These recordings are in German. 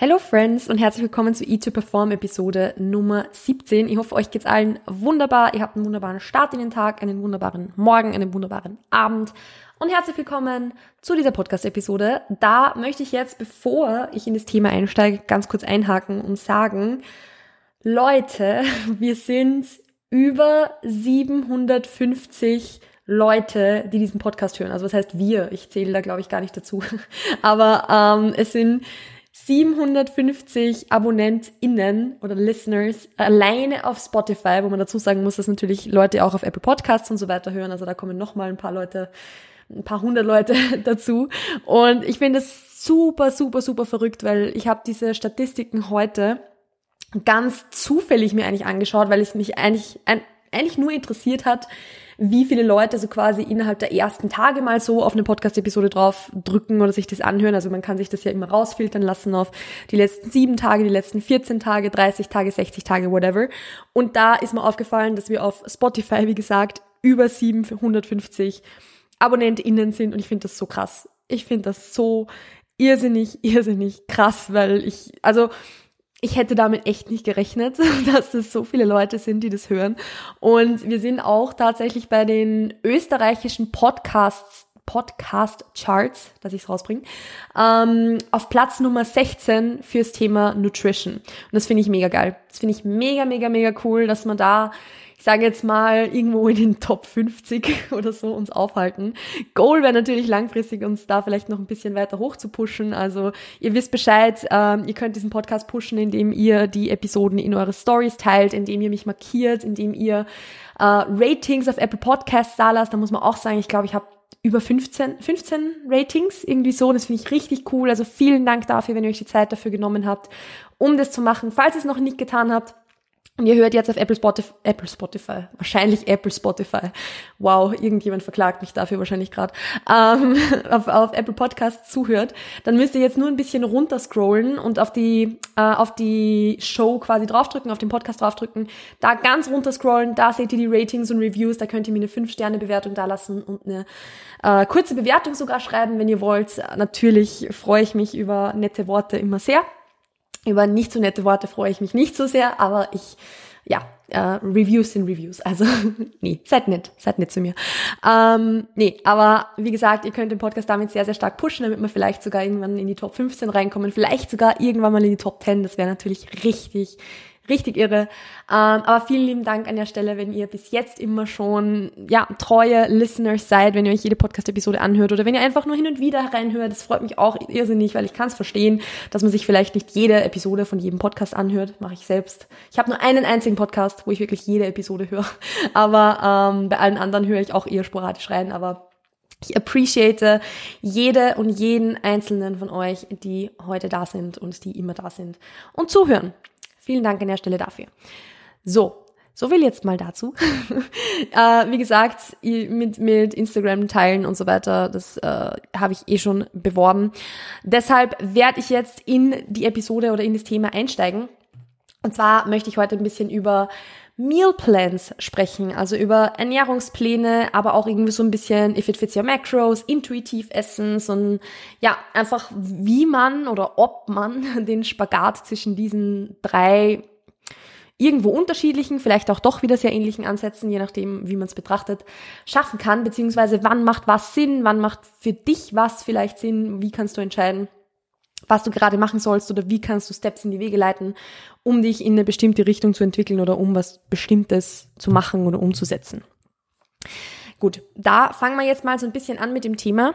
Hello Friends und herzlich willkommen zu Eat to Perform Episode Nummer 17. Ich hoffe, euch geht's allen wunderbar. Ihr habt einen wunderbaren Start in den Tag, einen wunderbaren Morgen, einen wunderbaren Abend und herzlich willkommen zu dieser Podcast-Episode. Da möchte ich jetzt, bevor ich in das Thema einsteige, ganz kurz einhaken und sagen, Leute, wir sind über 750 Leute, die diesen Podcast hören. Also was heißt wir? Ich zähle da, glaube ich, gar nicht dazu. Aber ähm, es sind 750 AbonnentInnen oder Listeners alleine auf Spotify, wo man dazu sagen muss, dass natürlich Leute auch auf Apple Podcasts und so weiter hören. Also da kommen nochmal ein paar Leute, ein paar hundert Leute dazu. Und ich finde es super, super, super verrückt, weil ich habe diese Statistiken heute ganz zufällig mir eigentlich angeschaut, weil es mich eigentlich, eigentlich nur interessiert hat, wie viele Leute so quasi innerhalb der ersten Tage mal so auf eine Podcast-Episode drauf drücken oder sich das anhören. Also man kann sich das ja immer rausfiltern lassen auf die letzten sieben Tage, die letzten 14 Tage, 30 Tage, 60 Tage, whatever. Und da ist mir aufgefallen, dass wir auf Spotify, wie gesagt, über 750 AbonnentInnen sind und ich finde das so krass. Ich finde das so irrsinnig, irrsinnig krass, weil ich, also ich hätte damit echt nicht gerechnet, dass es so viele Leute sind, die das hören. Und wir sind auch tatsächlich bei den österreichischen Podcasts, Podcast Charts, dass ich es rausbringe, ähm, auf Platz Nummer 16 fürs Thema Nutrition. Und das finde ich mega geil. Das finde ich mega, mega, mega cool, dass man da sage jetzt mal, irgendwo in den Top 50 oder so uns aufhalten. Goal wäre natürlich langfristig, uns da vielleicht noch ein bisschen weiter hoch zu pushen. Also ihr wisst Bescheid, ähm, ihr könnt diesen Podcast pushen, indem ihr die Episoden in eure Stories teilt, indem ihr mich markiert, indem ihr äh, Ratings auf Apple Podcasts da lasst. Da muss man auch sagen, ich glaube, ich habe über 15, 15 Ratings, irgendwie so. Das finde ich richtig cool. Also vielen Dank dafür, wenn ihr euch die Zeit dafür genommen habt, um das zu machen. Falls ihr es noch nicht getan habt, und ihr hört jetzt auf Apple Spotify, Apple Spotify, wahrscheinlich Apple Spotify. Wow, irgendjemand verklagt mich dafür wahrscheinlich gerade. Ähm, auf, auf Apple Podcasts zuhört, dann müsst ihr jetzt nur ein bisschen runterscrollen und auf die äh, auf die Show quasi draufdrücken, auf den Podcast draufdrücken, da ganz runterscrollen, da seht ihr die Ratings und Reviews, da könnt ihr mir eine 5 Sterne Bewertung da lassen und eine äh, kurze Bewertung sogar schreiben, wenn ihr wollt. Natürlich freue ich mich über nette Worte immer sehr. Über nicht so nette Worte freue ich mich nicht so sehr, aber ich, ja, äh, Reviews sind Reviews. Also, nee, seid nett, seid nett zu mir. Ähm, nee, aber wie gesagt, ihr könnt den Podcast damit sehr, sehr stark pushen, damit wir vielleicht sogar irgendwann in die Top 15 reinkommen, vielleicht sogar irgendwann mal in die Top 10. Das wäre natürlich richtig, richtig irre. Ähm, aber vielen lieben Dank an der Stelle, wenn ihr bis jetzt immer schon ja treue Listeners seid, wenn ihr euch jede Podcast-Episode anhört oder wenn ihr einfach nur hin und wieder reinhört. Das freut mich auch irrsinnig, weil ich kann es verstehen, dass man sich vielleicht nicht jede Episode von jedem Podcast anhört. Mache ich selbst. Ich habe nur einen einzigen Podcast, wo ich wirklich jede Episode höre. Aber ähm, bei allen anderen höre ich auch eher sporadisch rein. Aber ich appreciate jede und jeden einzelnen von euch, die heute da sind und die immer da sind und zuhören. Vielen Dank an der Stelle dafür. So, so viel jetzt mal dazu. äh, wie gesagt, mit, mit Instagram teilen und so weiter, das äh, habe ich eh schon beworben. Deshalb werde ich jetzt in die Episode oder in das Thema einsteigen. Und zwar möchte ich heute ein bisschen über Meal Plans sprechen, also über Ernährungspläne, aber auch irgendwie so ein bisschen if it fits your macros, intuitiv essen, so ein, ja, einfach wie man oder ob man den Spagat zwischen diesen drei irgendwo unterschiedlichen, vielleicht auch doch wieder sehr ähnlichen Ansätzen, je nachdem, wie man es betrachtet, schaffen kann, beziehungsweise wann macht was Sinn, wann macht für dich was vielleicht Sinn, wie kannst du entscheiden, was du gerade machen sollst oder wie kannst du Steps in die Wege leiten, um dich in eine bestimmte Richtung zu entwickeln oder um was Bestimmtes zu machen oder umzusetzen. Gut, da fangen wir jetzt mal so ein bisschen an mit dem Thema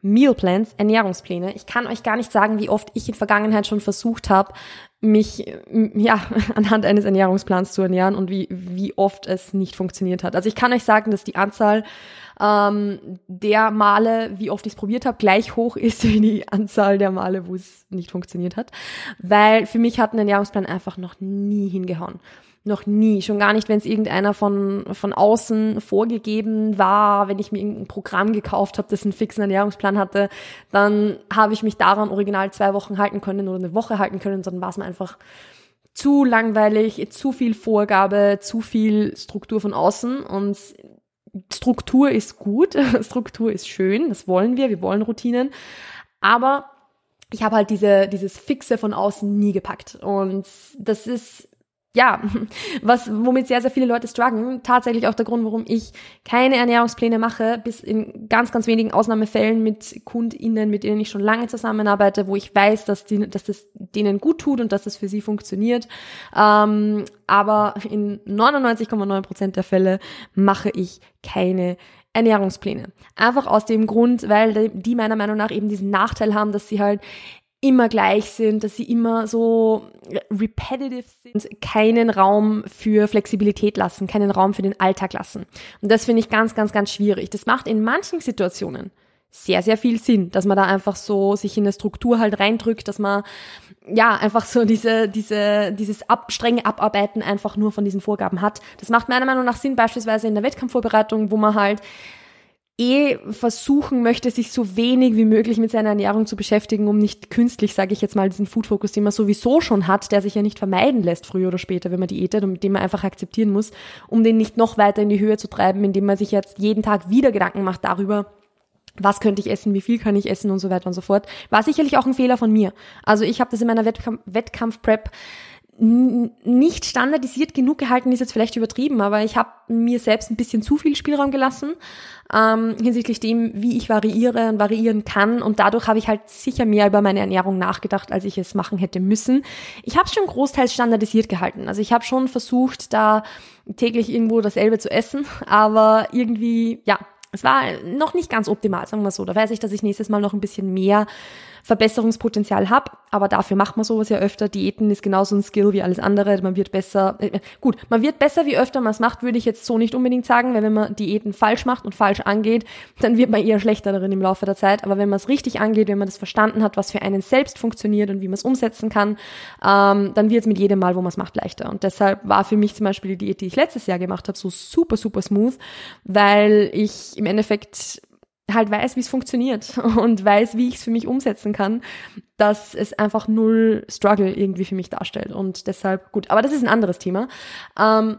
Meal Plans, Ernährungspläne. Ich kann euch gar nicht sagen, wie oft ich in Vergangenheit schon versucht habe, mich ja anhand eines Ernährungsplans zu ernähren und wie wie oft es nicht funktioniert hat. Also ich kann euch sagen, dass die Anzahl ähm, der Male, wie oft ich es probiert habe, gleich hoch ist wie die Anzahl der Male, wo es nicht funktioniert hat. Weil für mich hat ein Ernährungsplan einfach noch nie hingehauen. Noch nie. Schon gar nicht, wenn es irgendeiner von, von außen vorgegeben war, wenn ich mir irgendein Programm gekauft habe, das einen fixen Ernährungsplan hatte, dann habe ich mich daran original zwei Wochen halten können oder eine Woche halten können, sondern war es mir einfach zu langweilig, zu viel Vorgabe, zu viel Struktur von außen und Struktur ist gut, Struktur ist schön, das wollen wir, wir wollen Routinen, aber ich habe halt diese, dieses Fixe von außen nie gepackt. Und das ist ja, was, womit sehr, sehr viele Leute strugglen. Tatsächlich auch der Grund, warum ich keine Ernährungspläne mache, bis in ganz, ganz wenigen Ausnahmefällen mit KundInnen, mit denen ich schon lange zusammenarbeite, wo ich weiß, dass, die, dass das denen gut tut und dass das für sie funktioniert. Ähm, aber in 99,9 Prozent der Fälle mache ich keine Ernährungspläne. Einfach aus dem Grund, weil die meiner Meinung nach eben diesen Nachteil haben, dass sie halt immer gleich sind, dass sie immer so repetitive sind, keinen Raum für Flexibilität lassen, keinen Raum für den Alltag lassen. Und das finde ich ganz, ganz, ganz schwierig. Das macht in manchen Situationen sehr, sehr viel Sinn, dass man da einfach so sich in eine Struktur halt reindrückt, dass man ja einfach so diese, diese, dieses ab, strenge Abarbeiten einfach nur von diesen Vorgaben hat. Das macht meiner Meinung nach Sinn, beispielsweise in der Wettkampfvorbereitung, wo man halt eh versuchen möchte, sich so wenig wie möglich mit seiner Ernährung zu beschäftigen, um nicht künstlich, sage ich jetzt mal, diesen Food-Fokus, den man sowieso schon hat, der sich ja nicht vermeiden lässt, früher oder später, wenn man diätet und mit dem man einfach akzeptieren muss, um den nicht noch weiter in die Höhe zu treiben, indem man sich jetzt jeden Tag wieder Gedanken macht darüber, was könnte ich essen, wie viel kann ich essen und so weiter und so fort. War sicherlich auch ein Fehler von mir. Also ich habe das in meiner Wettkampf-Prep Wettkampf nicht standardisiert genug gehalten, ist jetzt vielleicht übertrieben, aber ich habe mir selbst ein bisschen zu viel Spielraum gelassen ähm, hinsichtlich dem, wie ich variiere und variieren kann. Und dadurch habe ich halt sicher mehr über meine Ernährung nachgedacht, als ich es machen hätte müssen. Ich habe es schon großteils standardisiert gehalten. Also ich habe schon versucht, da täglich irgendwo dasselbe zu essen, aber irgendwie, ja, es war noch nicht ganz optimal, sagen wir so. Da weiß ich, dass ich nächstes Mal noch ein bisschen mehr Verbesserungspotenzial habe, aber dafür macht man sowas ja öfter. Diäten ist genauso ein Skill wie alles andere. Man wird besser, äh, gut, man wird besser, wie öfter man es macht, würde ich jetzt so nicht unbedingt sagen, weil wenn man Diäten falsch macht und falsch angeht, dann wird man eher schlechter darin im Laufe der Zeit. Aber wenn man es richtig angeht, wenn man das verstanden hat, was für einen selbst funktioniert und wie man es umsetzen kann, ähm, dann wird es mit jedem Mal, wo man es macht, leichter. Und deshalb war für mich zum Beispiel die Diät, die ich letztes Jahr gemacht habe, so super, super smooth, weil ich im Endeffekt halt weiß, wie es funktioniert und weiß, wie ich es für mich umsetzen kann, dass es einfach null Struggle irgendwie für mich darstellt. Und deshalb, gut, aber das ist ein anderes Thema. Ähm,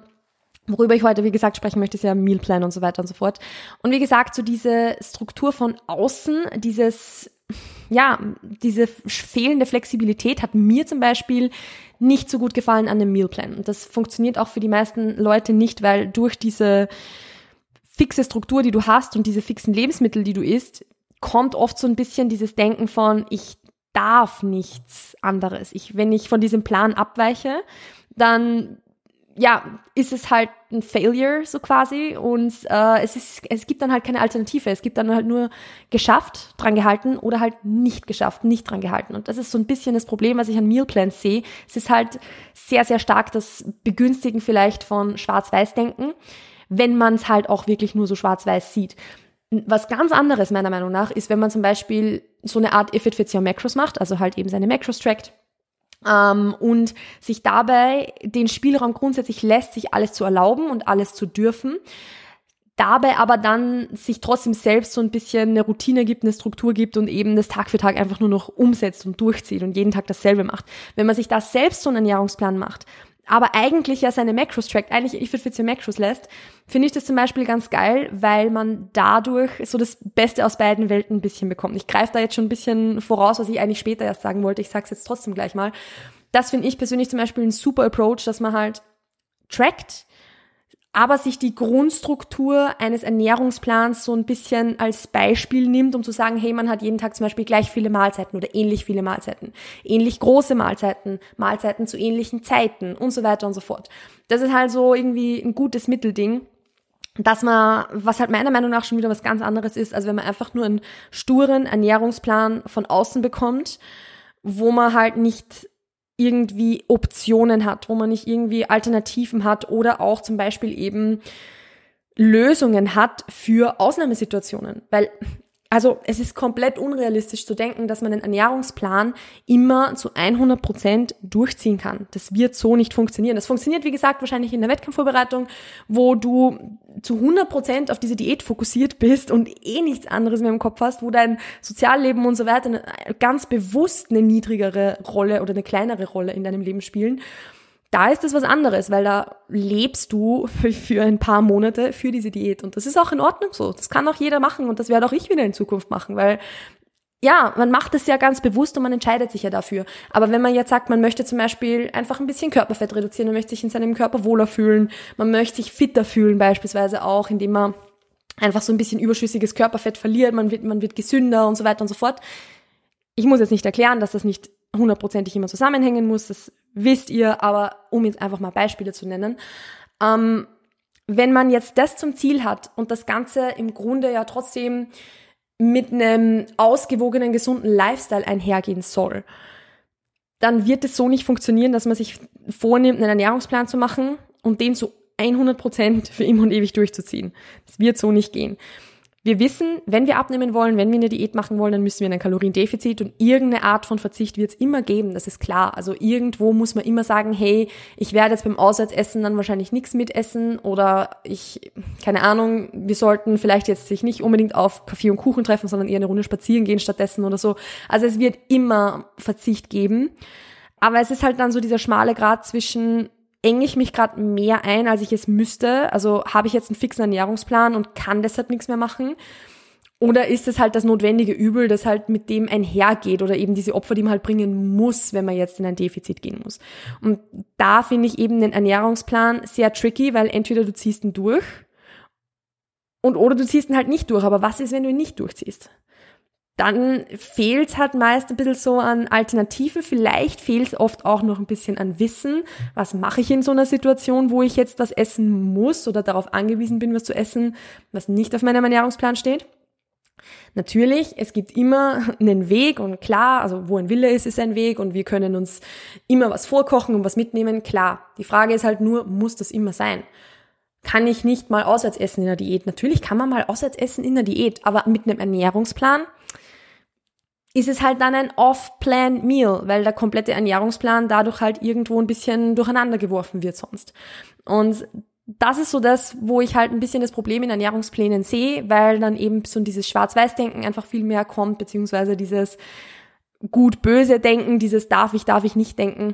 Worüber ich heute, wie gesagt, sprechen möchte, ist ja Mealplan und so weiter und so fort. Und wie gesagt, so diese Struktur von außen, dieses, ja, diese fehlende Flexibilität hat mir zum Beispiel nicht so gut gefallen an dem Mealplan. Und das funktioniert auch für die meisten Leute nicht, weil durch diese fixe Struktur, die du hast und diese fixen Lebensmittel, die du isst, kommt oft so ein bisschen dieses Denken von, ich darf nichts anderes. Ich, wenn ich von diesem Plan abweiche, dann ja, ist es halt ein Failure so quasi und äh, es, ist, es gibt dann halt keine Alternative. Es gibt dann halt nur geschafft, dran gehalten oder halt nicht geschafft, nicht dran gehalten. Und das ist so ein bisschen das Problem, was ich an Mealplans sehe. Es ist halt sehr, sehr stark das Begünstigen vielleicht von Schwarz-Weiß-Denken wenn man es halt auch wirklich nur so schwarz-weiß sieht. Was ganz anderes meiner Meinung nach ist, wenn man zum Beispiel so eine Art If It Fits Your Macros macht, also halt eben seine Macros trackt ähm, und sich dabei den Spielraum grundsätzlich lässt, sich alles zu erlauben und alles zu dürfen dabei aber dann sich trotzdem selbst so ein bisschen eine Routine gibt, eine Struktur gibt und eben das Tag für Tag einfach nur noch umsetzt und durchzieht und jeden Tag dasselbe macht. Wenn man sich da selbst so einen Ernährungsplan macht, aber eigentlich ja seine Macros trackt, eigentlich ich würde für Macros lässt, finde ich das zum Beispiel ganz geil, weil man dadurch so das Beste aus beiden Welten ein bisschen bekommt. Ich greife da jetzt schon ein bisschen voraus, was ich eigentlich später erst sagen wollte. Ich sage es jetzt trotzdem gleich mal. Das finde ich persönlich zum Beispiel ein super Approach, dass man halt trackt, aber sich die Grundstruktur eines Ernährungsplans so ein bisschen als Beispiel nimmt, um zu sagen, hey, man hat jeden Tag zum Beispiel gleich viele Mahlzeiten oder ähnlich viele Mahlzeiten, ähnlich große Mahlzeiten, Mahlzeiten zu ähnlichen Zeiten und so weiter und so fort. Das ist halt so irgendwie ein gutes Mittelding dass man, was halt meiner Meinung nach schon wieder was ganz anderes ist, als wenn man einfach nur einen sturen Ernährungsplan von außen bekommt, wo man halt nicht irgendwie Optionen hat, wo man nicht irgendwie Alternativen hat oder auch zum Beispiel eben Lösungen hat für Ausnahmesituationen. Weil also es ist komplett unrealistisch zu denken, dass man den Ernährungsplan immer zu 100 Prozent durchziehen kann. Das wird so nicht funktionieren. Das funktioniert, wie gesagt, wahrscheinlich in der Wettkampfvorbereitung, wo du zu 100 Prozent auf diese Diät fokussiert bist und eh nichts anderes mehr im Kopf hast, wo dein Sozialleben und so weiter ganz bewusst eine niedrigere Rolle oder eine kleinere Rolle in deinem Leben spielen. Da ist es was anderes, weil da lebst du für, ein paar Monate für diese Diät. Und das ist auch in Ordnung so. Das kann auch jeder machen und das werde auch ich wieder in Zukunft machen, weil ja, man macht es ja ganz bewusst und man entscheidet sich ja dafür. Aber wenn man jetzt sagt, man möchte zum Beispiel einfach ein bisschen Körperfett reduzieren, man möchte sich in seinem Körper wohler fühlen, man möchte sich fitter fühlen beispielsweise auch, indem man einfach so ein bisschen überschüssiges Körperfett verliert, man wird, man wird gesünder und so weiter und so fort. Ich muss jetzt nicht erklären, dass das nicht hundertprozentig immer zusammenhängen muss, das wisst ihr, aber um jetzt einfach mal Beispiele zu nennen. Ähm, wenn man jetzt das zum Ziel hat und das Ganze im Grunde ja trotzdem mit einem ausgewogenen, gesunden Lifestyle einhergehen soll, dann wird es so nicht funktionieren, dass man sich vornimmt, einen Ernährungsplan zu machen und den zu 100 Prozent für immer und ewig durchzuziehen. Das wird so nicht gehen. Wir wissen, wenn wir abnehmen wollen, wenn wir eine Diät machen wollen, dann müssen wir in ein Kaloriendefizit und irgendeine Art von Verzicht wird es immer geben, das ist klar. Also irgendwo muss man immer sagen, hey, ich werde jetzt beim Auswärtsessen dann wahrscheinlich nichts mitessen oder ich, keine Ahnung, wir sollten vielleicht jetzt sich nicht unbedingt auf Kaffee und Kuchen treffen, sondern eher eine Runde spazieren gehen stattdessen oder so. Also es wird immer Verzicht geben. Aber es ist halt dann so dieser schmale Grad zwischen, enge ich mich gerade mehr ein, als ich es müsste? Also habe ich jetzt einen fixen Ernährungsplan und kann deshalb nichts mehr machen? Oder ist es halt das notwendige Übel, das halt mit dem einhergeht oder eben diese Opfer, die man halt bringen muss, wenn man jetzt in ein Defizit gehen muss? Und da finde ich eben den Ernährungsplan sehr tricky, weil entweder du ziehst ihn durch und oder du ziehst ihn halt nicht durch. Aber was ist, wenn du ihn nicht durchziehst? Dann fehlt halt meist ein bisschen so an Alternativen. Vielleicht fehlt es oft auch noch ein bisschen an Wissen. Was mache ich in so einer Situation, wo ich jetzt was essen muss oder darauf angewiesen bin, was zu essen, was nicht auf meinem Ernährungsplan steht? Natürlich, es gibt immer einen Weg und klar, also wo ein Wille ist, ist ein Weg und wir können uns immer was vorkochen und was mitnehmen, klar. Die Frage ist halt nur, muss das immer sein? Kann ich nicht mal auswärts essen in der Diät? Natürlich kann man mal auswärts essen in der Diät, aber mit einem Ernährungsplan ist es halt dann ein Off-Plan-Meal, weil der komplette Ernährungsplan dadurch halt irgendwo ein bisschen durcheinander geworfen wird sonst. Und das ist so das, wo ich halt ein bisschen das Problem in Ernährungsplänen sehe, weil dann eben so dieses Schwarz-Weiß-Denken einfach viel mehr kommt, beziehungsweise dieses gut-böse Denken, dieses darf ich, darf ich nicht denken.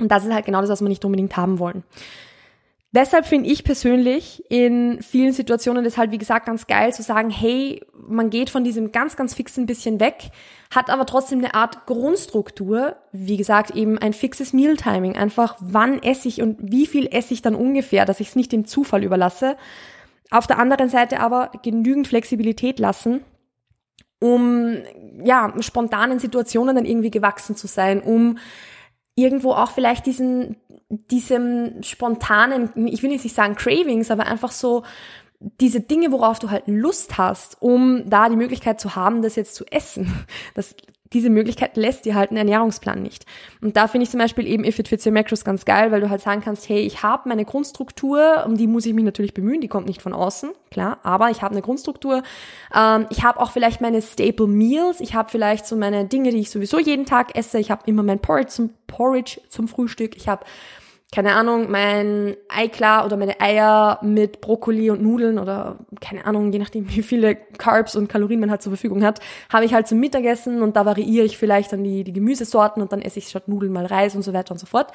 Und das ist halt genau das, was wir nicht unbedingt haben wollen. Deshalb finde ich persönlich in vielen Situationen das halt, wie gesagt, ganz geil zu sagen, hey, man geht von diesem ganz, ganz fixen bisschen weg, hat aber trotzdem eine Art Grundstruktur, wie gesagt, eben ein fixes Mealtiming, einfach wann esse ich und wie viel esse ich dann ungefähr, dass ich es nicht dem Zufall überlasse. Auf der anderen Seite aber genügend Flexibilität lassen, um ja, spontanen Situationen dann irgendwie gewachsen zu sein, um irgendwo auch vielleicht diesen, diesem spontanen, ich will nicht sagen Cravings, aber einfach so diese Dinge, worauf du halt Lust hast, um da die Möglichkeit zu haben, das jetzt zu essen. Das diese Möglichkeit lässt dir halt ein Ernährungsplan nicht. Und da finde ich zum Beispiel eben If It Fits Your Macros ganz geil, weil du halt sagen kannst, hey, ich habe meine Grundstruktur, um die muss ich mich natürlich bemühen, die kommt nicht von außen, klar, aber ich habe eine Grundstruktur. Ähm, ich habe auch vielleicht meine Staple Meals, ich habe vielleicht so meine Dinge, die ich sowieso jeden Tag esse. Ich habe immer mein Porridge zum, Porridge zum Frühstück, ich habe keine Ahnung, mein Eiklar oder meine Eier mit Brokkoli und Nudeln oder keine Ahnung, je nachdem wie viele Carbs und Kalorien man halt zur Verfügung hat, habe ich halt zum Mittagessen und da variiere ich vielleicht dann die, die Gemüsesorten und dann esse ich statt Nudeln mal Reis und so weiter und so fort.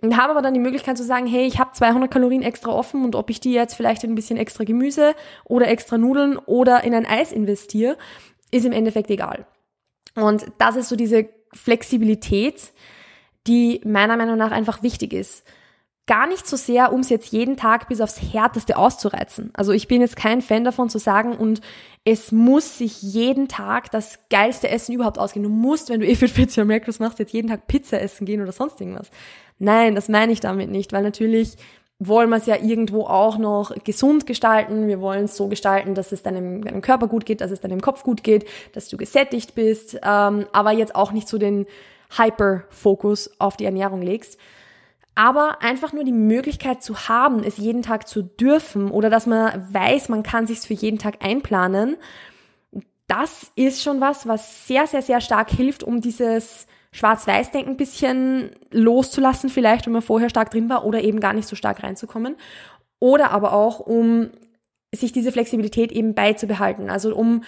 Und habe aber dann die Möglichkeit zu sagen, hey, ich habe 200 Kalorien extra offen und ob ich die jetzt vielleicht in ein bisschen extra Gemüse oder extra Nudeln oder in ein Eis investiere, ist im Endeffekt egal. Und das ist so diese Flexibilität, die meiner Meinung nach einfach wichtig ist gar nicht so sehr, um es jetzt jeden Tag bis aufs Härteste auszureizen. Also ich bin jetzt kein Fan davon zu sagen, und es muss sich jeden Tag das geilste Essen überhaupt ausgehen. Du musst, wenn du eh für Pizza Macros machst, jetzt jeden Tag Pizza essen gehen oder sonst irgendwas. Nein, das meine ich damit nicht, weil natürlich wollen wir es ja irgendwo auch noch gesund gestalten. Wir wollen es so gestalten, dass es deinem, deinem Körper gut geht, dass es deinem Kopf gut geht, dass du gesättigt bist, ähm, aber jetzt auch nicht so den Hyper-Fokus auf die Ernährung legst aber einfach nur die Möglichkeit zu haben, es jeden Tag zu dürfen oder dass man weiß, man kann sich's für jeden Tag einplanen, das ist schon was, was sehr, sehr, sehr stark hilft, um dieses Schwarz-Weiß-Denken ein bisschen loszulassen, vielleicht, wenn man vorher stark drin war oder eben gar nicht so stark reinzukommen. Oder aber auch, um sich diese Flexibilität eben beizubehalten. Also um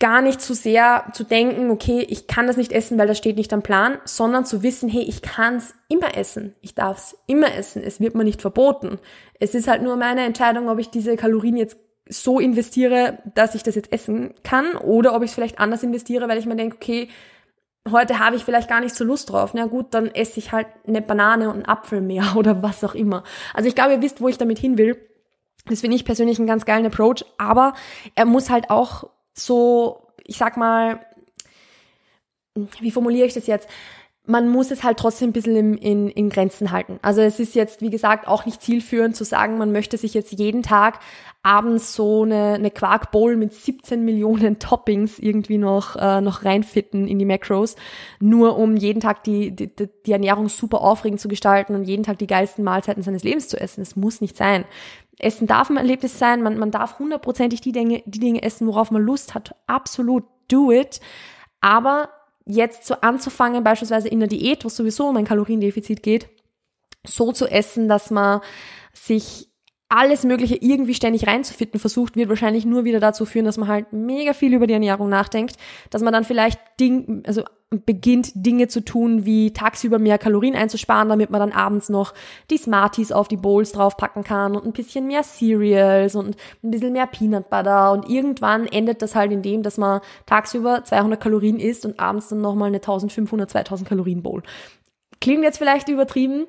gar nicht zu sehr zu denken, okay, ich kann das nicht essen, weil das steht nicht am Plan, sondern zu wissen, hey, ich kann es immer essen. Ich darf es immer essen. Es wird mir nicht verboten. Es ist halt nur meine Entscheidung, ob ich diese Kalorien jetzt so investiere, dass ich das jetzt essen kann oder ob ich es vielleicht anders investiere, weil ich mir denke, okay, heute habe ich vielleicht gar nicht so Lust drauf. Na gut, dann esse ich halt eine Banane und einen Apfel mehr oder was auch immer. Also ich glaube, ihr wisst, wo ich damit hin will. Das finde ich persönlich einen ganz geilen Approach, aber er muss halt auch so, ich sag mal, wie formuliere ich das jetzt? man muss es halt trotzdem ein bisschen in, in, in Grenzen halten. Also es ist jetzt, wie gesagt, auch nicht zielführend zu sagen, man möchte sich jetzt jeden Tag abends so eine, eine Quarkbowl mit 17 Millionen Toppings irgendwie noch, äh, noch reinfitten in die Macros, nur um jeden Tag die, die, die Ernährung super aufregend zu gestalten und jeden Tag die geilsten Mahlzeiten seines Lebens zu essen. Das muss nicht sein. Essen darf ein Erlebnis sein, man, man darf hundertprozentig die Dinge, die Dinge essen, worauf man Lust hat. Absolut, do it. Aber jetzt so anzufangen, beispielsweise in der Diät, wo es sowieso um ein Kaloriendefizit geht, so zu essen, dass man sich alles Mögliche irgendwie ständig reinzufitten versucht, wird wahrscheinlich nur wieder dazu führen, dass man halt mega viel über die Ernährung nachdenkt, dass man dann vielleicht Ding, also beginnt Dinge zu tun, wie tagsüber mehr Kalorien einzusparen, damit man dann abends noch die Smarties auf die Bowls draufpacken kann und ein bisschen mehr Cereals und ein bisschen mehr Peanut Butter und irgendwann endet das halt in dem, dass man tagsüber 200 Kalorien isst und abends dann nochmal eine 1500, 2000 Kalorien Bowl. Klingt jetzt vielleicht übertrieben,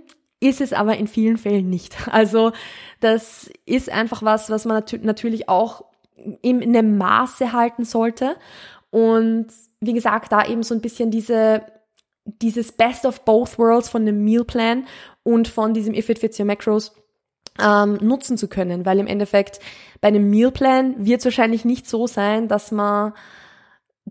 ist es aber in vielen Fällen nicht. Also das ist einfach was, was man nat natürlich auch in einem Maße halten sollte. Und wie gesagt, da eben so ein bisschen diese, dieses Best of both worlds von dem Mealplan und von diesem If It Fits Your Macros ähm, nutzen zu können, weil im Endeffekt bei einem Mealplan wird es wahrscheinlich nicht so sein, dass man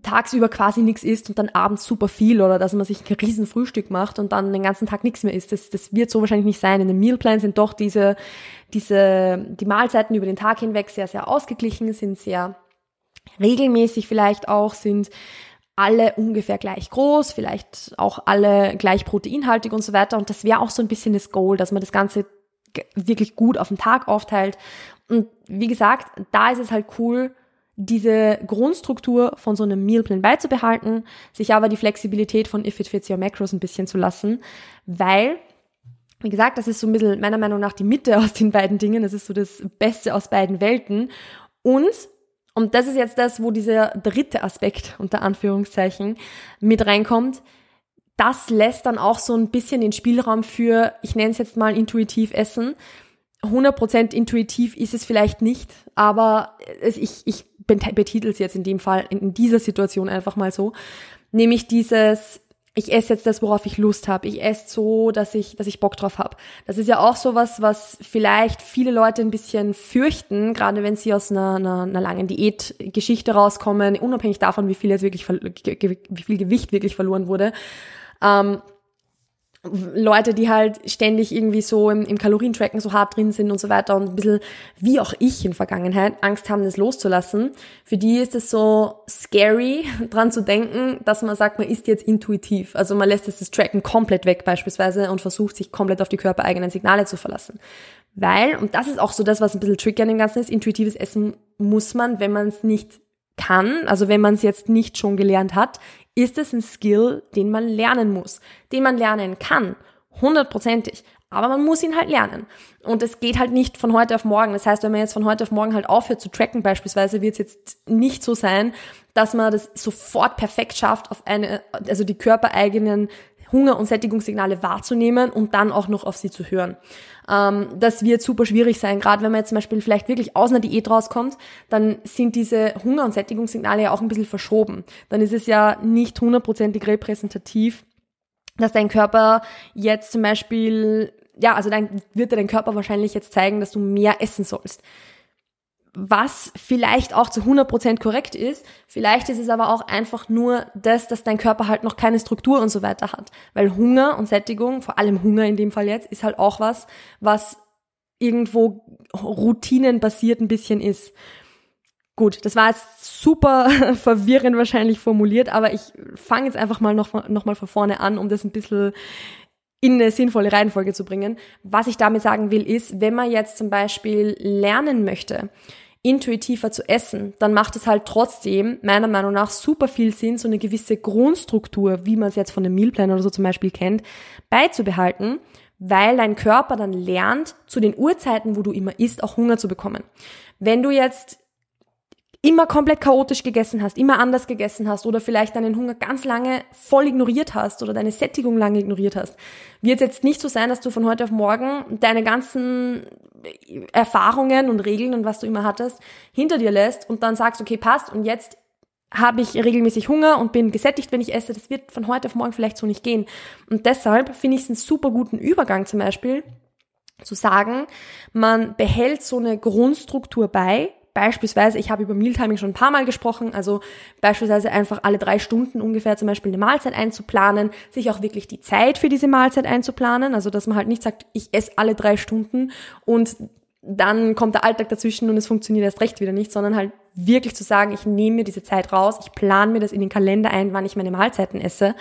tagsüber quasi nichts isst und dann abends super viel oder dass man sich ein riesen Frühstück macht und dann den ganzen Tag nichts mehr isst. Das, das wird so wahrscheinlich nicht sein. In einem Mealplan sind doch diese, diese, die Mahlzeiten über den Tag hinweg sehr, sehr ausgeglichen, sind sehr regelmäßig vielleicht auch, sind alle ungefähr gleich groß, vielleicht auch alle gleich proteinhaltig und so weiter. Und das wäre auch so ein bisschen das Goal, dass man das Ganze wirklich gut auf den Tag aufteilt. Und wie gesagt, da ist es halt cool, diese Grundstruktur von so einem Mealplan beizubehalten, sich aber die Flexibilität von If It Fits Your Macros ein bisschen zu lassen, weil, wie gesagt, das ist so ein bisschen meiner Meinung nach die Mitte aus den beiden Dingen, das ist so das Beste aus beiden Welten und und das ist jetzt das, wo dieser dritte Aspekt unter Anführungszeichen mit reinkommt. Das lässt dann auch so ein bisschen den Spielraum für, ich nenne es jetzt mal intuitiv Essen. 100% intuitiv ist es vielleicht nicht, aber es, ich, ich betitel es jetzt in dem Fall, in dieser Situation einfach mal so. Nämlich dieses, ich esse jetzt das, worauf ich Lust habe. Ich esse so, dass ich, dass ich Bock drauf habe. Das ist ja auch sowas, was vielleicht viele Leute ein bisschen fürchten, gerade wenn sie aus einer, einer, einer langen Diätgeschichte rauskommen, unabhängig davon, wie viel jetzt wirklich, wie viel Gewicht wirklich verloren wurde. Ähm, Leute, die halt ständig irgendwie so im, im Kalorientracken so hart drin sind und so weiter und ein bisschen, wie auch ich in Vergangenheit, Angst haben, das loszulassen. Für die ist es so scary, dran zu denken, dass man sagt, man ist jetzt intuitiv. Also man lässt jetzt das Tracken komplett weg beispielsweise und versucht sich komplett auf die körpereigenen Signale zu verlassen. Weil, und das ist auch so das, was ein bisschen tricky an dem Ganzen ist, intuitives Essen muss man, wenn man es nicht kann, also wenn man es jetzt nicht schon gelernt hat, ist es ein Skill, den man lernen muss, den man lernen kann, hundertprozentig. Aber man muss ihn halt lernen. Und es geht halt nicht von heute auf morgen. Das heißt, wenn man jetzt von heute auf morgen halt aufhört zu tracken beispielsweise, wird es jetzt nicht so sein, dass man das sofort perfekt schafft, auf eine, also die körpereigenen Hunger- und Sättigungssignale wahrzunehmen und dann auch noch auf sie zu hören. Ähm, das wird super schwierig sein, gerade wenn man jetzt zum Beispiel vielleicht wirklich aus einer Diät rauskommt, dann sind diese Hunger- und Sättigungssignale ja auch ein bisschen verschoben. Dann ist es ja nicht hundertprozentig repräsentativ, dass dein Körper jetzt zum Beispiel, ja, also dann wird dir dein Körper wahrscheinlich jetzt zeigen, dass du mehr essen sollst was vielleicht auch zu 100% korrekt ist. Vielleicht ist es aber auch einfach nur das, dass dein Körper halt noch keine Struktur und so weiter hat. Weil Hunger und Sättigung, vor allem Hunger in dem Fall jetzt, ist halt auch was, was irgendwo routinenbasiert ein bisschen ist. Gut, das war jetzt super verwirrend wahrscheinlich formuliert, aber ich fange jetzt einfach mal noch, noch mal von vorne an, um das ein bisschen in eine sinnvolle Reihenfolge zu bringen. Was ich damit sagen will, ist, wenn man jetzt zum Beispiel lernen möchte, intuitiver zu essen, dann macht es halt trotzdem meiner Meinung nach super viel Sinn, so eine gewisse Grundstruktur, wie man es jetzt von einem Mealplan oder so zum Beispiel kennt, beizubehalten, weil dein Körper dann lernt, zu den Uhrzeiten, wo du immer isst, auch Hunger zu bekommen. Wenn du jetzt immer komplett chaotisch gegessen hast, immer anders gegessen hast oder vielleicht deinen Hunger ganz lange voll ignoriert hast oder deine Sättigung lange ignoriert hast, wird es jetzt nicht so sein, dass du von heute auf morgen deine ganzen Erfahrungen und Regeln und was du immer hattest hinter dir lässt und dann sagst, okay, passt und jetzt habe ich regelmäßig Hunger und bin gesättigt, wenn ich esse. Das wird von heute auf morgen vielleicht so nicht gehen. Und deshalb finde ich es einen super guten Übergang zum Beispiel zu sagen, man behält so eine Grundstruktur bei, Beispielsweise, ich habe über Mealtiming schon ein paar Mal gesprochen, also beispielsweise einfach alle drei Stunden ungefähr zum Beispiel eine Mahlzeit einzuplanen, sich auch wirklich die Zeit für diese Mahlzeit einzuplanen, also dass man halt nicht sagt, ich esse alle drei Stunden und dann kommt der Alltag dazwischen und es funktioniert erst recht wieder nicht, sondern halt wirklich zu sagen, ich nehme mir diese Zeit raus, ich plane mir das in den Kalender ein, wann ich meine Mahlzeiten esse.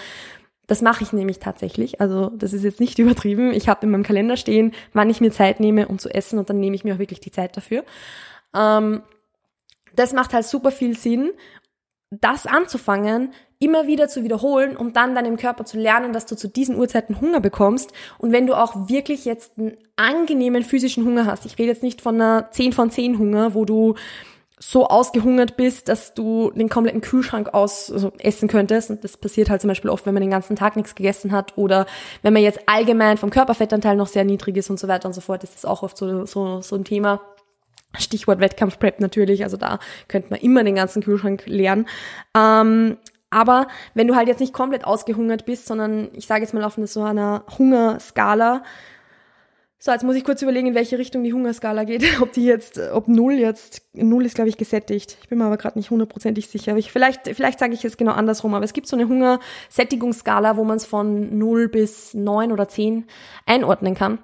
Das mache ich nämlich tatsächlich. Also das ist jetzt nicht übertrieben. Ich habe in meinem Kalender stehen, wann ich mir Zeit nehme, um zu essen und dann nehme ich mir auch wirklich die Zeit dafür. Ähm, das macht halt super viel Sinn, das anzufangen, immer wieder zu wiederholen, um dann deinem Körper zu lernen, dass du zu diesen Uhrzeiten Hunger bekommst. Und wenn du auch wirklich jetzt einen angenehmen physischen Hunger hast, ich rede jetzt nicht von einer 10 von 10 Hunger, wo du so ausgehungert bist, dass du den kompletten Kühlschrank aus also essen könntest. Und das passiert halt zum Beispiel oft, wenn man den ganzen Tag nichts gegessen hat oder wenn man jetzt allgemein vom Körperfettanteil noch sehr niedrig ist und so weiter und so fort. Das ist auch oft so, so, so ein Thema. Stichwort Wettkampfprep natürlich, also da könnte man immer den ganzen Kühlschrank leeren. Ähm, aber wenn du halt jetzt nicht komplett ausgehungert bist, sondern ich sage jetzt mal auf so einer Hungerskala, so, jetzt muss ich kurz überlegen, in welche Richtung die Hungerskala geht. Ob die jetzt, ob null jetzt, null ist, glaube ich, gesättigt. Ich bin mir aber gerade nicht hundertprozentig sicher. Ich, vielleicht, vielleicht sage ich jetzt genau andersrum. Aber es gibt so eine Hungersättigungsskala, wo man es von null bis neun oder zehn einordnen kann.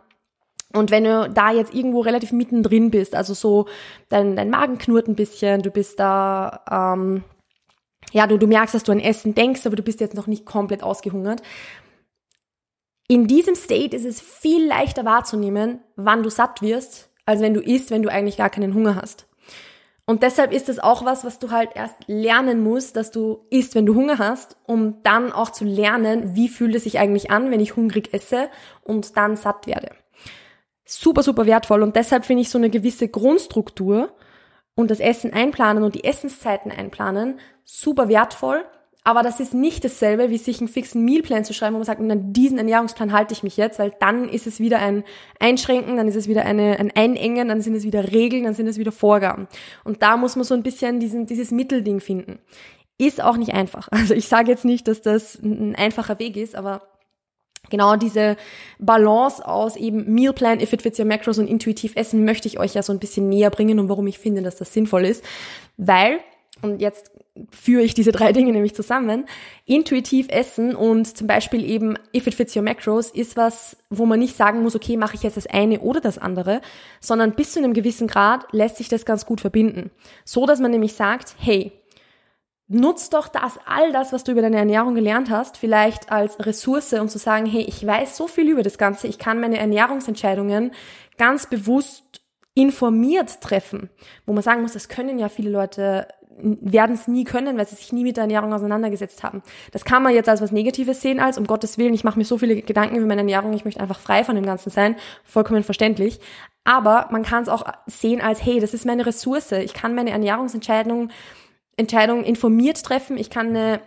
Und wenn du da jetzt irgendwo relativ mittendrin bist, also so dein, dein Magen knurrt ein bisschen, du bist da, ähm, ja, du, du merkst, dass du an Essen denkst, aber du bist jetzt noch nicht komplett ausgehungert. In diesem State ist es viel leichter wahrzunehmen, wann du satt wirst, als wenn du isst, wenn du eigentlich gar keinen Hunger hast. Und deshalb ist es auch was, was du halt erst lernen musst, dass du isst, wenn du Hunger hast, um dann auch zu lernen, wie fühlt es sich eigentlich an, wenn ich hungrig esse und dann satt werde super, super wertvoll und deshalb finde ich so eine gewisse Grundstruktur und das Essen einplanen und die Essenszeiten einplanen super wertvoll. Aber das ist nicht dasselbe, wie sich einen fixen Mealplan zu schreiben, wo man sagt, an diesen Ernährungsplan halte ich mich jetzt, weil dann ist es wieder ein Einschränken, dann ist es wieder eine, ein Einengen, dann sind es wieder Regeln, dann sind es wieder Vorgaben. Und da muss man so ein bisschen diesen, dieses Mittelding finden. Ist auch nicht einfach. Also ich sage jetzt nicht, dass das ein einfacher Weg ist, aber genau diese Balance aus eben Mealplan, if it fits your macros und intuitiv essen möchte ich euch ja so ein bisschen näher bringen und warum ich finde, dass das sinnvoll ist. Weil, und jetzt führe ich diese drei Dinge nämlich zusammen, intuitiv essen und zum Beispiel eben if it fits your macros ist was, wo man nicht sagen muss, okay, mache ich jetzt das eine oder das andere, sondern bis zu einem gewissen Grad lässt sich das ganz gut verbinden. So, dass man nämlich sagt, hey, nutz doch das, all das, was du über deine Ernährung gelernt hast, vielleicht als Ressource, um zu sagen, hey, ich weiß so viel über das Ganze, ich kann meine Ernährungsentscheidungen ganz bewusst informiert treffen. Wo man sagen muss, das können ja viele Leute werden es nie können, weil sie sich nie mit der Ernährung auseinandergesetzt haben. Das kann man jetzt als was Negatives sehen, als um Gottes Willen, ich mache mir so viele Gedanken über meine Ernährung, ich möchte einfach frei von dem Ganzen sein, vollkommen verständlich. Aber man kann es auch sehen als, hey, das ist meine Ressource, ich kann meine Ernährungsentscheidung Entscheidung informiert treffen, ich kann eine,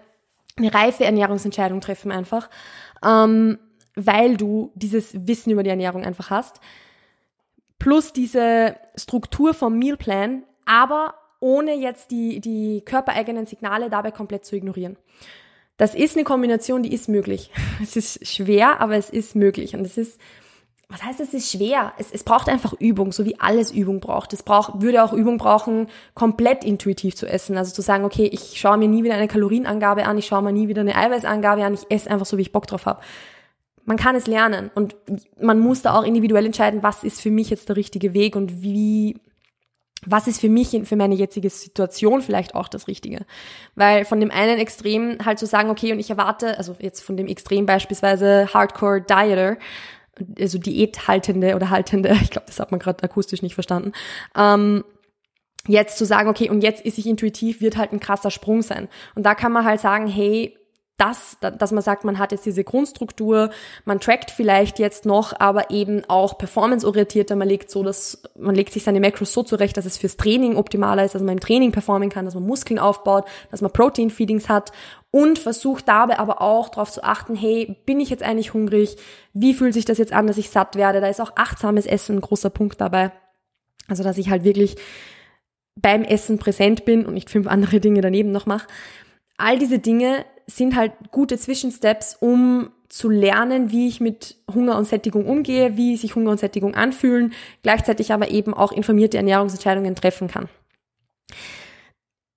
eine reife Ernährungsentscheidung treffen einfach, ähm, weil du dieses Wissen über die Ernährung einfach hast. Plus diese Struktur vom Mealplan, aber ohne jetzt die, die körpereigenen Signale dabei komplett zu ignorieren. Das ist eine Kombination, die ist möglich. Es ist schwer, aber es ist möglich. Und es ist was heißt, es ist schwer? Es, es braucht einfach Übung, so wie alles Übung braucht. Es braucht, würde auch Übung brauchen, komplett intuitiv zu essen. Also zu sagen, okay, ich schaue mir nie wieder eine Kalorienangabe an, ich schaue mir nie wieder eine Eiweißangabe an, ich esse einfach so, wie ich Bock drauf habe. Man kann es lernen und man muss da auch individuell entscheiden, was ist für mich jetzt der richtige Weg und wie, was ist für mich, für meine jetzige Situation vielleicht auch das Richtige. Weil von dem einen Extrem halt zu sagen, okay, und ich erwarte, also jetzt von dem Extrem beispielsweise Hardcore Dieter, also Diäthaltende oder Haltende, ich glaube, das hat man gerade akustisch nicht verstanden, ähm, jetzt zu sagen, okay, und jetzt ist ich intuitiv, wird halt ein krasser Sprung sein. Und da kann man halt sagen, hey, das, dass man sagt, man hat jetzt diese Grundstruktur, man trackt vielleicht jetzt noch, aber eben auch performanceorientierter, man legt so, dass man legt sich seine Macros so zurecht, dass es fürs Training optimaler ist, dass man im Training performen kann, dass man Muskeln aufbaut, dass man Protein Feedings hat und versucht dabei aber auch darauf zu achten, hey, bin ich jetzt eigentlich hungrig? Wie fühlt sich das jetzt an, dass ich satt werde? Da ist auch achtsames Essen ein großer Punkt dabei. Also, dass ich halt wirklich beim Essen präsent bin und nicht fünf andere Dinge daneben noch mache. All diese Dinge sind halt gute Zwischensteps, um zu lernen, wie ich mit Hunger und Sättigung umgehe, wie sich Hunger und Sättigung anfühlen, gleichzeitig aber eben auch informierte Ernährungsentscheidungen treffen kann.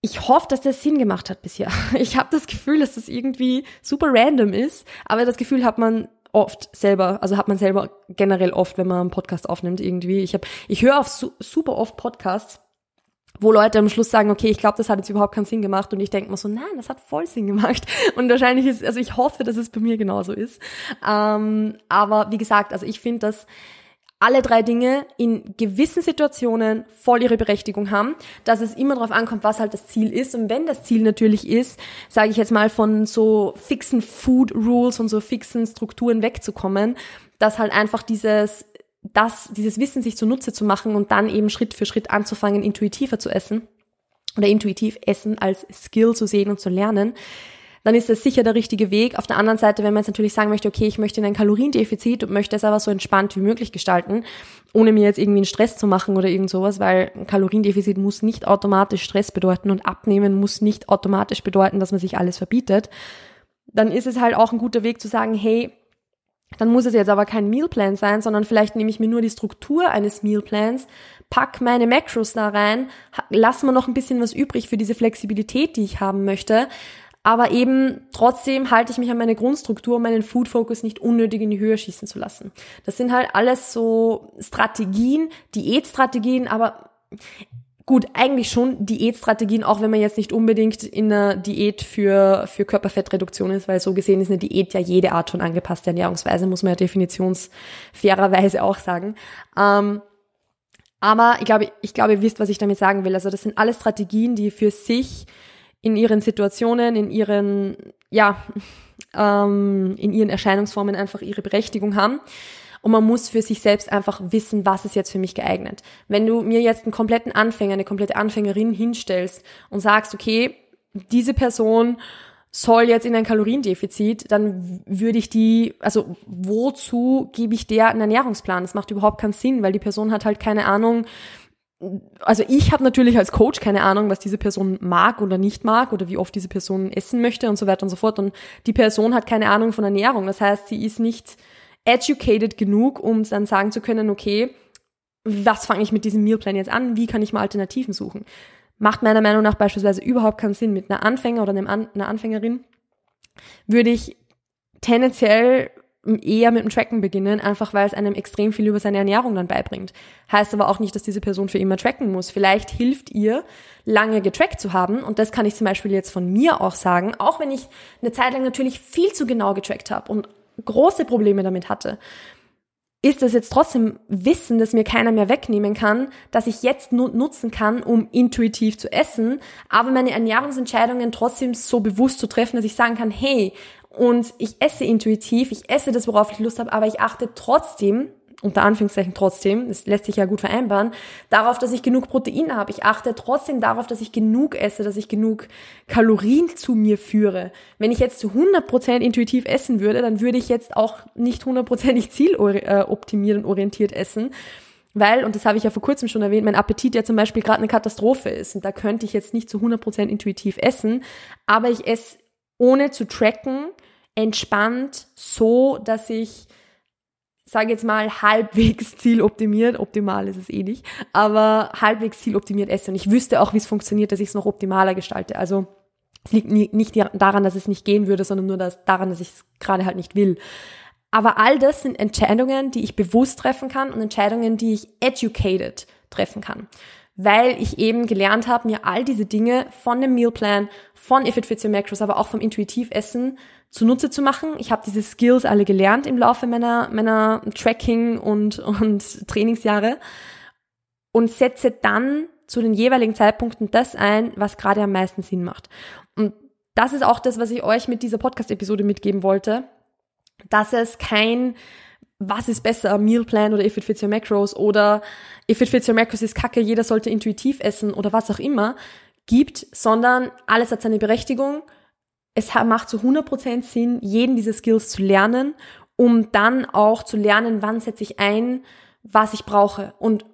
Ich hoffe, dass das Sinn gemacht hat bisher. Ich habe das Gefühl, dass das irgendwie super random ist, aber das Gefühl hat man oft selber, also hat man selber generell oft, wenn man einen Podcast aufnimmt irgendwie. Ich habe, ich höre auf su super oft Podcasts, wo Leute am Schluss sagen, okay, ich glaube, das hat jetzt überhaupt keinen Sinn gemacht und ich denke mir so, nein, das hat voll Sinn gemacht und wahrscheinlich ist, also ich hoffe, dass es bei mir genauso ist. Ähm, aber wie gesagt, also ich finde, dass alle drei Dinge in gewissen Situationen voll ihre Berechtigung haben, dass es immer darauf ankommt, was halt das Ziel ist. Und wenn das Ziel natürlich ist, sage ich jetzt mal, von so fixen Food Rules und so fixen Strukturen wegzukommen, dass halt einfach dieses das, dieses Wissen sich zunutze zu machen und dann eben Schritt für Schritt anzufangen, intuitiver zu essen oder intuitiv Essen als Skill zu sehen und zu lernen, dann ist das sicher der richtige Weg. Auf der anderen Seite, wenn man jetzt natürlich sagen möchte, okay, ich möchte in ein Kaloriendefizit und möchte es aber so entspannt wie möglich gestalten, ohne mir jetzt irgendwie einen Stress zu machen oder irgend sowas, weil ein Kaloriendefizit muss nicht automatisch Stress bedeuten und abnehmen muss nicht automatisch bedeuten, dass man sich alles verbietet, dann ist es halt auch ein guter Weg zu sagen, hey, dann muss es jetzt aber kein Mealplan sein, sondern vielleicht nehme ich mir nur die Struktur eines Mealplans, pack meine Macros da rein, lass mir noch ein bisschen was übrig für diese Flexibilität, die ich haben möchte. Aber eben trotzdem halte ich mich an meine Grundstruktur, um meinen Food Focus nicht unnötig in die Höhe schießen zu lassen. Das sind halt alles so Strategien, Diätstrategien, aber Gut, eigentlich schon Diätstrategien, auch wenn man jetzt nicht unbedingt in einer Diät für, für Körperfettreduktion ist, weil so gesehen ist eine Diät ja jede Art von angepasster Ernährungsweise, muss man ja definitionsfairerweise auch sagen. Ähm, aber ich glaube, ich glaube, ihr wisst, was ich damit sagen will. Also das sind alle Strategien, die für sich in ihren Situationen, in ihren, ja, ähm, in ihren Erscheinungsformen einfach ihre Berechtigung haben. Und man muss für sich selbst einfach wissen, was ist jetzt für mich geeignet. Wenn du mir jetzt einen kompletten Anfänger, eine komplette Anfängerin hinstellst und sagst, okay, diese Person soll jetzt in ein Kaloriendefizit, dann würde ich die, also wozu gebe ich der einen Ernährungsplan? Das macht überhaupt keinen Sinn, weil die Person hat halt keine Ahnung, also ich habe natürlich als Coach keine Ahnung, was diese Person mag oder nicht mag oder wie oft diese Person essen möchte und so weiter und so fort. Und die Person hat keine Ahnung von Ernährung. Das heißt, sie ist nicht educated genug, um dann sagen zu können, okay, was fange ich mit diesem Mealplan jetzt an? Wie kann ich mal Alternativen suchen? Macht meiner Meinung nach beispielsweise überhaupt keinen Sinn. Mit einer Anfänger oder einer Anfängerin würde ich tendenziell eher mit dem Tracken beginnen, einfach weil es einem extrem viel über seine Ernährung dann beibringt. Heißt aber auch nicht, dass diese Person für immer tracken muss. Vielleicht hilft ihr, lange getrackt zu haben. Und das kann ich zum Beispiel jetzt von mir auch sagen, auch wenn ich eine Zeit lang natürlich viel zu genau getrackt habe und große Probleme damit hatte, ist es jetzt trotzdem Wissen, das mir keiner mehr wegnehmen kann, dass ich jetzt nutzen kann, um intuitiv zu essen, aber meine Ernährungsentscheidungen trotzdem so bewusst zu treffen, dass ich sagen kann, hey, und ich esse intuitiv, ich esse das, worauf ich Lust habe, aber ich achte trotzdem unter Anführungszeichen trotzdem, das lässt sich ja gut vereinbaren, darauf, dass ich genug Protein habe. Ich achte trotzdem darauf, dass ich genug esse, dass ich genug Kalorien zu mir führe. Wenn ich jetzt zu 100% intuitiv essen würde, dann würde ich jetzt auch nicht hundertprozentig zieloptimiert und orientiert essen. Weil, und das habe ich ja vor kurzem schon erwähnt, mein Appetit ja zum Beispiel gerade eine Katastrophe ist. Und da könnte ich jetzt nicht zu 100% intuitiv essen, aber ich esse ohne zu tracken, entspannt, so, dass ich sage jetzt mal, halbwegs zieloptimiert, optimal ist es eh nicht, aber halbwegs zieloptimiert esse. Und ich wüsste auch, wie es funktioniert, dass ich es noch optimaler gestalte. Also es liegt nicht daran, dass es nicht gehen würde, sondern nur daran, dass ich es gerade halt nicht will. Aber all das sind Entscheidungen, die ich bewusst treffen kann und Entscheidungen, die ich educated treffen kann. Weil ich eben gelernt habe, mir all diese Dinge von dem Mealplan, von If It Fits Your Macros, aber auch vom Intuitivessen zunutze zu machen. Ich habe diese Skills alle gelernt im Laufe meiner, meiner Tracking- und, und Trainingsjahre und setze dann zu den jeweiligen Zeitpunkten das ein, was gerade am meisten Sinn macht. Und das ist auch das, was ich euch mit dieser Podcast-Episode mitgeben wollte, dass es kein was ist besser, Meal Plan oder If It Fits Your Macros oder If It Fits Your Macros ist kacke, jeder sollte intuitiv essen oder was auch immer gibt, sondern alles hat seine Berechtigung. Es macht zu 100% Sinn, jeden dieser Skills zu lernen, um dann auch zu lernen, wann setze ich ein, was ich brauche und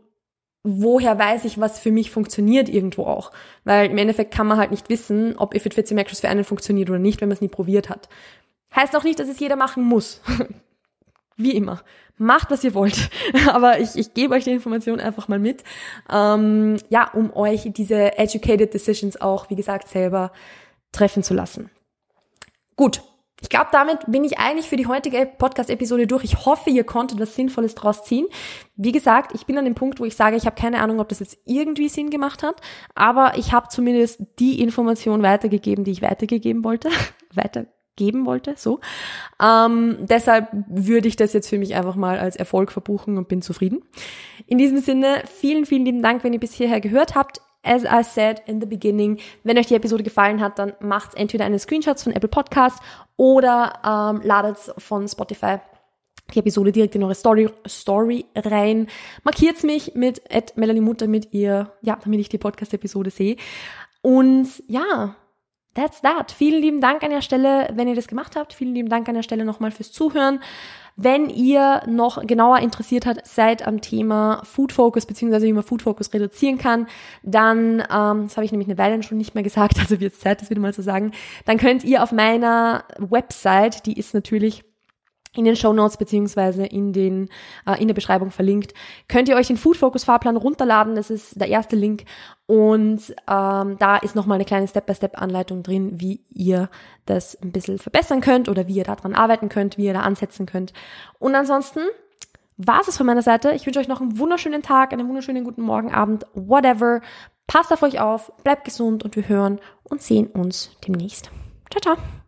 woher weiß ich, was für mich funktioniert irgendwo auch. Weil im Endeffekt kann man halt nicht wissen, ob If It Fits Your Macros für einen funktioniert oder nicht, wenn man es nie probiert hat. Heißt auch nicht, dass es jeder machen muss. Wie immer. Macht, was ihr wollt. Aber ich, ich gebe euch die Information einfach mal mit. Ähm, ja, um euch diese educated decisions auch, wie gesagt, selber treffen zu lassen. Gut. Ich glaube, damit bin ich eigentlich für die heutige Podcast-Episode durch. Ich hoffe, ihr konntet was Sinnvolles draus ziehen. Wie gesagt, ich bin an dem Punkt, wo ich sage, ich habe keine Ahnung, ob das jetzt irgendwie Sinn gemacht hat, aber ich habe zumindest die Information weitergegeben, die ich weitergegeben wollte. Weiter geben wollte, so. Ähm, deshalb würde ich das jetzt für mich einfach mal als Erfolg verbuchen und bin zufrieden. In diesem Sinne, vielen, vielen lieben Dank, wenn ihr bis hierher gehört habt. As I said in the beginning, wenn euch die Episode gefallen hat, dann macht entweder eine Screenshots von Apple Podcast oder ähm, ladet von Spotify die Episode direkt in eure Story, Story rein. Markiert's mich mit Melanie Mutter mit ihr, ja, damit ich die Podcast-Episode sehe. Und ja, that's that. Vielen lieben Dank an der Stelle, wenn ihr das gemacht habt. Vielen lieben Dank an der Stelle nochmal fürs Zuhören. Wenn ihr noch genauer interessiert habt, seid am Thema Food Focus beziehungsweise wie man Food Focus reduzieren kann, dann, ähm, das habe ich nämlich eine Weile schon nicht mehr gesagt, also wird es Zeit, das wieder mal zu sagen, dann könnt ihr auf meiner Website, die ist natürlich in den Show Notes beziehungsweise in den äh, in der Beschreibung verlinkt. Könnt ihr euch den Food Focus Fahrplan runterladen? Das ist der erste Link und ähm, da ist nochmal eine kleine Step-by-Step-Anleitung drin, wie ihr das ein bisschen verbessern könnt oder wie ihr daran arbeiten könnt, wie ihr da ansetzen könnt. Und ansonsten war es von meiner Seite. Ich wünsche euch noch einen wunderschönen Tag, einen wunderschönen guten Morgen, Abend, whatever. Passt auf euch auf, bleibt gesund und wir hören und sehen uns demnächst. Ciao, ciao.